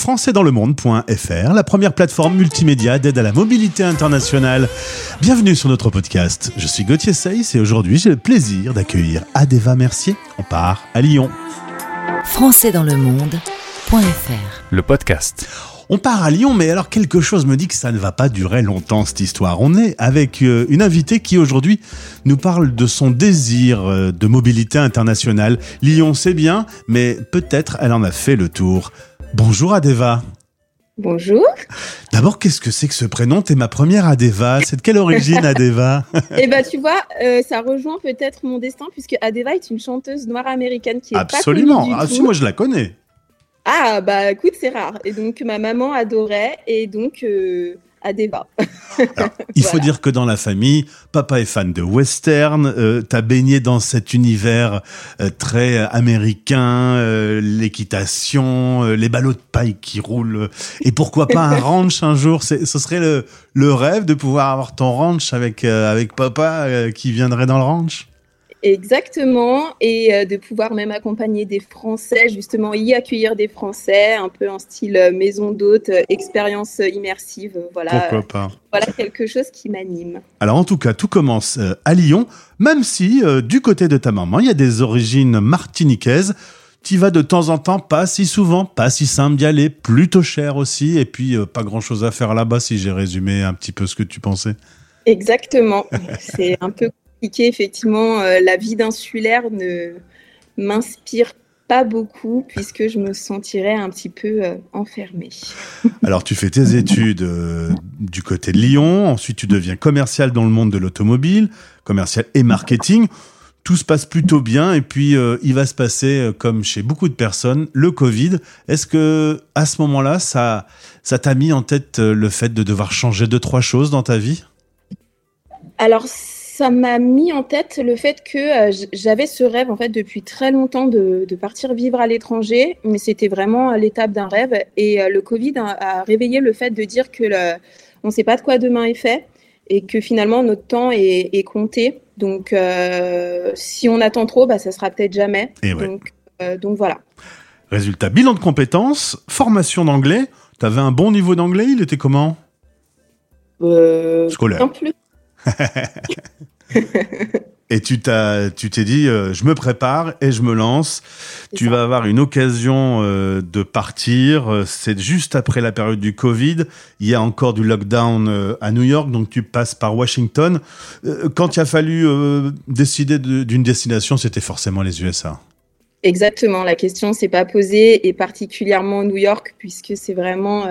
françaisdanslemonde.fr, la première plateforme multimédia d'aide à la mobilité internationale. Bienvenue sur notre podcast. Je suis Gauthier Seyss et aujourd'hui j'ai le plaisir d'accueillir Adeva Mercier. On part à Lyon. françaisdanslemonde.fr Le podcast. On part à Lyon, mais alors quelque chose me dit que ça ne va pas durer longtemps cette histoire. On est avec euh, une invitée qui aujourd'hui nous parle de son désir euh, de mobilité internationale. Lyon, c'est bien, mais peut-être elle en a fait le tour. Bonjour Adeva. Bonjour. D'abord, qu'est-ce que c'est que ce prénom? T'es ma première Adeva. C'est de quelle origine Adeva Eh ben, tu vois, euh, ça rejoint peut-être mon destin puisque Adeva est une chanteuse noire américaine qui est Absolument. pas connue du ah, tout. si, moi je la connais. Ah bah écoute, c'est rare. Et donc ma maman adorait et donc euh, Adeva. Alors, il faut dire que dans la famille, papa est fan de western, euh, t'as baigné dans cet univers euh, très américain, euh, l'équitation, euh, les ballots de paille qui roulent, et pourquoi pas un ranch un jour? Ce serait le, le rêve de pouvoir avoir ton ranch avec euh, avec papa euh, qui viendrait dans le ranch? Exactement. Et euh, de pouvoir même accompagner des Français, justement y accueillir des Français, un peu en style euh, maison d'hôte, euh, expérience immersive. Voilà, Pourquoi pas voilà quelque chose qui m'anime. Alors en tout cas, tout commence à Lyon, même si euh, du côté de ta maman, il y a des origines martiniquaises. Tu vas de temps en temps, pas si souvent, pas si simple d'y aller, plutôt cher aussi, et puis euh, pas grand-chose à faire là-bas si j'ai résumé un petit peu ce que tu pensais. Exactement. C'est un peu effectivement. euh, la vie d'insulaire ne m'inspire pas beaucoup puisque je me sentirais un petit peu euh, enfermée. Alors tu fais tes études euh, du côté de Lyon, ensuite tu deviens commercial dans le monde de l'automobile, commercial et marketing. Tout se passe plutôt bien et puis il va se passer comme chez beaucoup de personnes le Covid. Est-ce que à ce moment-là ça ça t'a mis en tête le fait de devoir changer deux trois choses dans ta vie? Alors, ça m'a mis en tête le fait que euh, j'avais ce rêve, en fait, depuis très longtemps de, de partir vivre à l'étranger, mais c'était vraiment à l'étape d'un rêve. Et euh, le Covid a, a réveillé le fait de dire que le- on ne sait pas de quoi demain est fait et que finalement notre temps est, est compté. Donc, euh, si on attend trop, bah, ça sera peut-être jamais. Et ouais. Donc, euh, donc voilà. Résultat bilan de compétences, formation d'anglais. T'avais un bon niveau d'anglais, il était comment? Euh, Scolaire. plus. Et tu t'as, tu t'es dit, euh, je me prépare et je me lance. Tu ça. vas avoir une occasion euh, de partir. Euh, C'est juste après la période du Covid. Il y a encore du lockdown euh, à New York, donc tu passes par Washington. Quand il a fallu décider de- d'une destination, c'était forcément les USA. Exactement, la question s'est pas posée, et particulièrement New York, puisque c'est vraiment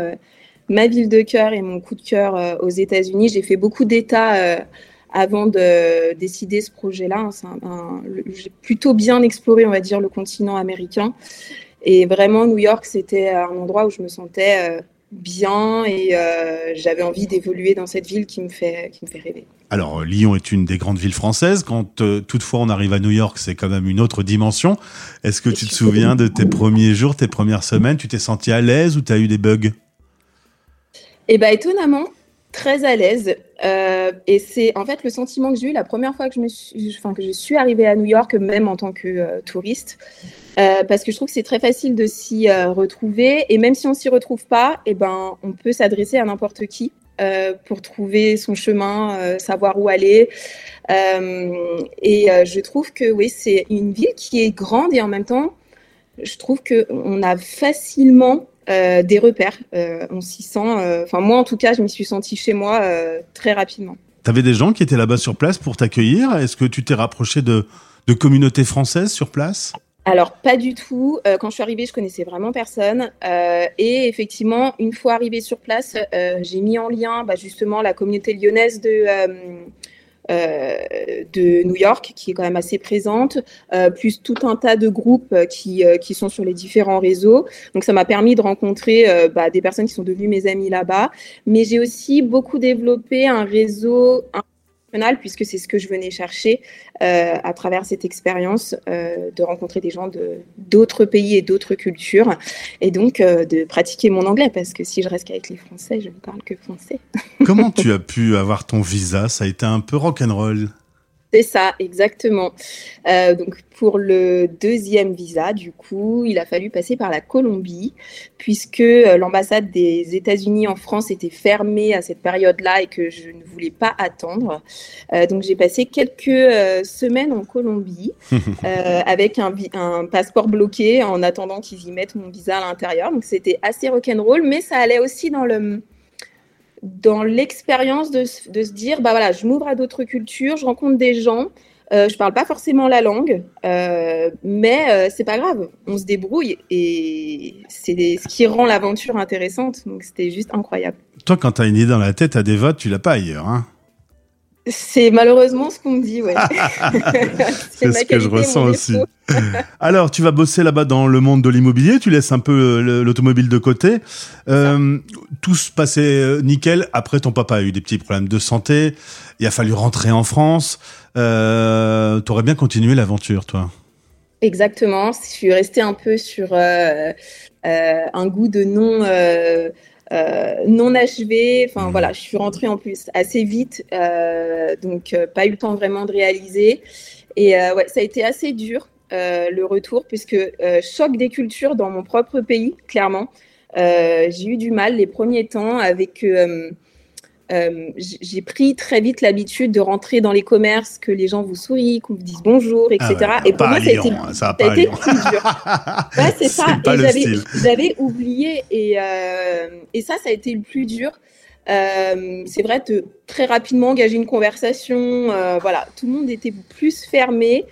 ma ville de cœur et mon coup de cœur aux États-Unis. J'ai fait beaucoup d'États avant de décider ce projet-là. hein. J'ai plutôt bien exploré, on va dire, le continent américain. Et vraiment, New York, c'était un endroit où je me sentais euh, bien et euh, j'avais envie d'évoluer dans cette ville qui me fait, qui me fait rêver. Alors, euh, Lyon est une des grandes villes françaises. Quand euh, toutefois on arrive à New York, c'est quand même une autre dimension. Est-ce que tu te souviens de tes premiers jours, tes premières semaines? Tu t'es senti à l'aise ou tu as eu des bugs? Et bah étonnamment, très à l'aise. Euh, et c'est en fait le sentiment que j'ai eu la première fois que je, suis, arrivée à New York, même en tant que euh, touriste. Euh, parce que je trouve que c'est très facile de s'y retrouver. Et même si on s'y retrouve pas, et ben, on peut s'adresser à n'importe qui pour trouver son chemin, savoir où aller. Et je trouve que oui, c'est une ville qui est grande et en même temps, je trouve qu'on a facilement euh, des repères. Euh, on s'y sent. euh, Enfin, moi, en tout cas, je m'y suis sentie chez moi très rapidement. T'avais des gens qui étaient là-bas sur place pour t'accueillir? Est-ce que tu t'es rapproché de, de communautés françaises sur place? Alors, pas du tout. Euh, quand je suis arrivée, je connaissais vraiment personne. Euh, et effectivement, une fois arrivée sur place, euh, j'ai mis en lien bah, justement la communauté lyonnaise de, de New York, qui est quand même assez présente, euh, plus tout un tas de groupes euh, qui, euh, qui sont sur les différents réseaux. Donc, ça m'a permis de rencontrer euh, bah, des personnes qui sont devenues mes amis là-bas. Mais j'ai aussi beaucoup développé un réseau puisque c'est ce que je venais chercher euh, à travers cette expérience euh, de rencontrer des gens de d'autres pays et d'autres cultures, et donc euh, de pratiquer mon anglais, parce que si je reste qu'avec les Français, je ne parle que français. Comment tu as pu avoir ton visa? Ça a été un peu rock'n'roll. C'est ça, exactement. Euh, donc pour le deuxième visa, du coup, il a fallu passer par la Colombie, puisque euh, l'ambassade des États-Unis en France était fermée à cette période-là et que je ne voulais pas attendre. Euh, donc j'ai passé quelques semaines en Colombie avec un, un, passeport bloqué en attendant qu'ils y mettent mon visa à l'intérieur. Donc c'était assez rock'n'roll, mais ça allait aussi dans le dans l'expérience de, de, se dire, bah voilà, je m'ouvre à d'autres cultures, je rencontre des gens, euh, je parle pas forcément la langue, euh, mais euh, c'est pas grave, on se débrouille et c'est ce qui rend l'aventure intéressante. Donc c'était juste incroyable. Toi, quand tu as une idée dans la tête à des votes, tu l'as pas ailleurs, hein c'est malheureusement ce qu'on me dit, ouais. c'est ce que je ressens aussi. Alors, tu vas bosser là-bas dans le monde de l'immobilier, tu laisses un peu l'automobile de côté. Euh, tout se passait euh, nickel. Après, ton papa a eu des petits problèmes de santé. Il a fallu rentrer en France. Euh, tu aurais bien continué l'aventure, toi. Exactement. Je suis restée un peu sur euh, un goût de non euh, non achevé. Enfin mmh. voilà, je suis rentrée en plus assez vite, euh, donc euh, pas eu le temps vraiment de réaliser. Et ouais, ça a été assez dur le retour, puisque choc des cultures dans mon propre pays, clairement. j'ai eu du mal les premiers temps avec euh, j'ai pris très vite l'habitude de rentrer dans les commerces, que les gens vous sourient, qu'on vous dise bonjour, etc. Ah et pour moi, ça a été, hein, ça a été plus dur. ouais, c'est ça. Et j'avais oublié. Et, euh, et ça, ça a été le plus dur. Euh, c'est vrai de très rapidement engager une conversation. Voilà, tout le monde était plus fermé.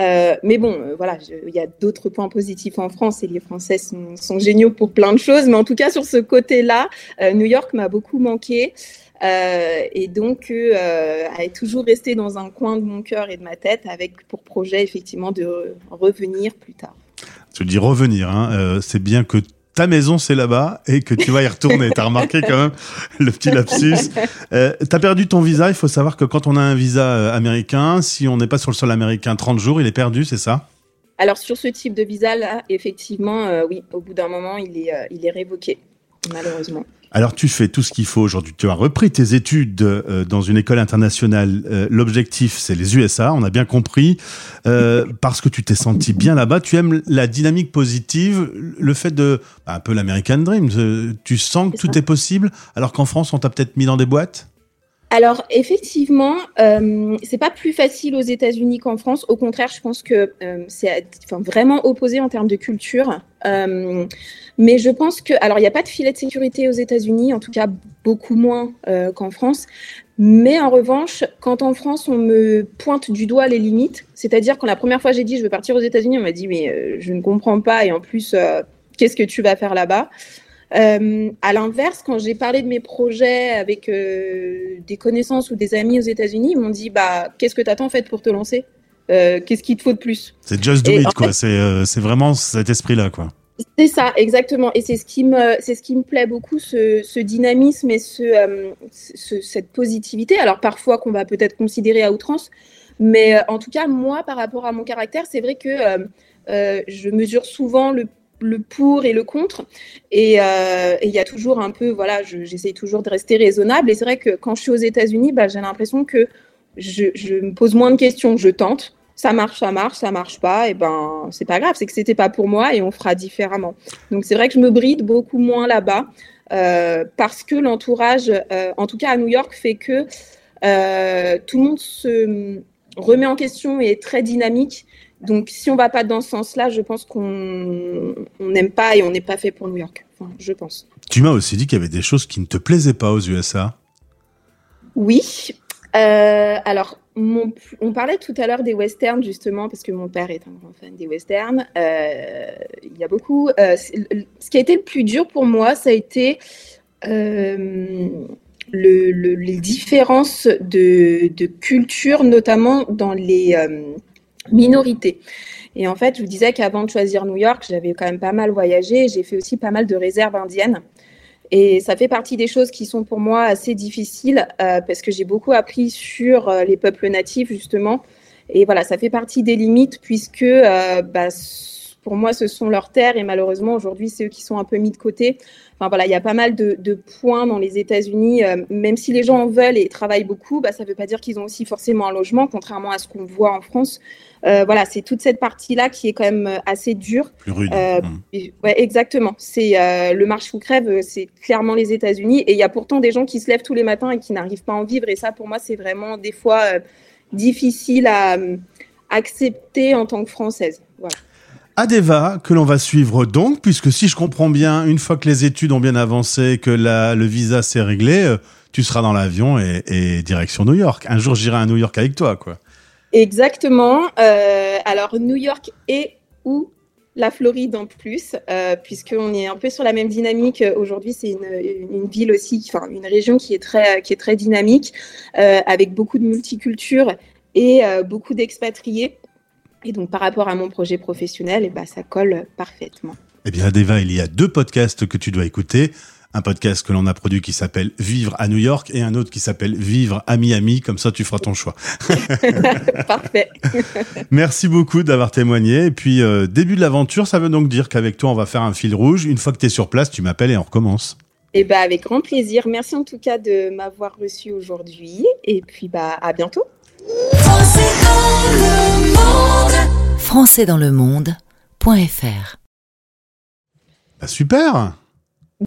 Euh, mais bon, euh, voilà, il y a d'autres points positifs en France et les Français sont, sont, géniaux pour plein de choses. Mais en tout cas, sur ce côté-là, New York m'a beaucoup manqué. Euh, et donc, euh, elle est toujours restée dans un coin de mon cœur et de ma tête avec pour projet effectivement de revenir plus tard. Tu dis revenir, hein, euh, c'est bien que ta maison c'est là-bas et que tu vas y retourner. T'as remarqué quand même le petit lapsus. Euh, T'as perdu ton visa. Il faut savoir que quand on a un visa américain, si on n'est pas sur le sol américain 30 jours, il est perdu, c'est ça? Alors sur ce type de visa là, effectivement, oui, au bout d'un moment, il est, il est révoqué, malheureusement. Alors tu fais tout ce qu'il faut aujourd'hui. Tu as repris tes études euh, dans une école internationale. Euh, l'objectif, c'est les USA, on a bien compris. Euh, parce que tu t'es senti bien là-bas. Tu aimes la dynamique positive, le fait de... Bah, un peu l'American Dream. tu sens que tout est possible, alors qu'en France, on t'a peut-être mis dans des boîtes? Alors effectivement, euh, c'est pas plus facile aux États-Unis qu'en France. Au contraire, je pense que euh, c'est enfin, vraiment opposé en termes de culture. Euh, mais je pense que, alors il n'y a pas de filet de sécurité aux États-Unis, en tout cas beaucoup moins euh, qu'en France. Mais en revanche, quand en France on me pointe du doigt les limites, c'est-à-dire quand la première fois j'ai dit je veux partir aux États-Unis, on m'a dit mais euh, je ne comprends pas et en plus qu'est-ce que tu vas faire là-bas? À l'inverse, quand j'ai parlé de mes projets avec des connaissances ou des amis aux États-Unis, ils m'ont dit bah qu'est-ce que tu attends en fait pour te lancer? Euh, Qu'est-ce qu'il te faut de plus? C'est just do it quoi. C'est c'est vraiment cet esprit-là quoi. C'est ça, exactement. Et c'est ce qui me, c'est ce qui me plaît beaucoup, ce, ce dynamisme et ce, ce, cette positivité. Alors parfois qu'on va peut-être considérer à outrance, mais en tout cas moi, par rapport à mon caractère, c'est vrai que je mesure souvent le le pour et le contre. Euh, et il y a toujours un peu, voilà, j'essaye toujours de rester raisonnable. Et c'est vrai que quand je suis aux États-Unis, bah, j'ai l'impression que je, me pose moins de questions, je tente. Ça marche, ça marche, ça marche pas, et ben c'est pas grave, c'est que c'était pas pour moi et on fera différemment. Donc c'est vrai que je me bride beaucoup moins là-bas euh, parce que l'entourage, euh, en tout cas à New York, fait que tout le monde se remet en question et est très dynamique donc, si on va pas dans ce sens-là, je pense qu'on n'aime pas et on n'est pas fait pour New York. Enfin, je pense. Tu m'as aussi dit qu'il y avait des choses qui ne te plaisaient pas aux USA. Oui. Euh, alors, on parlait tout à l'heure des westerns, justement, parce que mon père est un grand fan des westerns. Euh, il y a beaucoup. Euh, ce qui a été le plus dur pour moi, ça a été le, les différences de, de, culture, notamment dans les minorité. Et en fait, je vous disais qu'avant de choisir New York, j'avais quand même pas mal voyagé. J'ai fait aussi pas mal de réserves indiennes. Et ça fait partie des choses qui sont pour moi assez difficiles euh, parce que j'ai beaucoup appris sur euh, les peuples natifs, justement. Et voilà, ça fait partie des limites puisque euh, bah, pour moi, ce sont leurs terres et malheureusement, aujourd'hui, c'est eux qui sont un peu mis de côté. Enfin voilà, il y a pas mal de, points dans les États-Unis. Euh, même si les gens en veulent et travaillent beaucoup, bah, ça ne veut pas dire qu'ils ont aussi forcément un logement, contrairement à ce qu'on voit en France. Euh, voilà, c'est toute cette partie-là qui est quand même euh, assez dure. Plus rude. Mmh. ouais, exactement. C'est le marche ou crève, c'est clairement les États-Unis. Et il y a pourtant des gens qui se lèvent tous les matins et qui n'arrivent pas à en vivre. Et ça, pour moi, c'est vraiment des fois difficile à accepter en tant que française. Voilà. Adeva, que l'on va suivre donc, puisque si je comprends bien, une fois que les études ont bien avancé, que le visa s'est réglé, euh, tu seras dans l'avion et, direction New York. Un jour, j'irai à New York avec toi, quoi. Exactement. Euh, alors, New York et ou la Floride en plus, euh, puisqu'on est un peu sur la même dynamique. Aujourd'hui, c'est une, ville aussi, enfin une région qui est très, qui est très dynamique, avec beaucoup de multicultures et beaucoup d'expatriés. Et donc, par rapport à mon projet professionnel, et eh ben, ça colle parfaitement. Eh bien, Adeva, il y a deux podcasts que tu dois écouter. Un podcast que l'on a produit qui s'appelle Vivre à New York et un autre qui s'appelle Vivre à Miami. Comme ça, tu feras ton choix. Parfait. Merci beaucoup d'avoir témoigné. Et puis, euh, début de l'aventure, ça veut donc dire qu'avec toi, on va faire un fil rouge. Une fois que tu es sur place, tu m'appelles et on recommence. Eh ben, avec grand plaisir. Merci en tout cas de m'avoir reçu aujourd'hui. Et puis, bah, à bientôt. françaisdanslemonde.fr bah super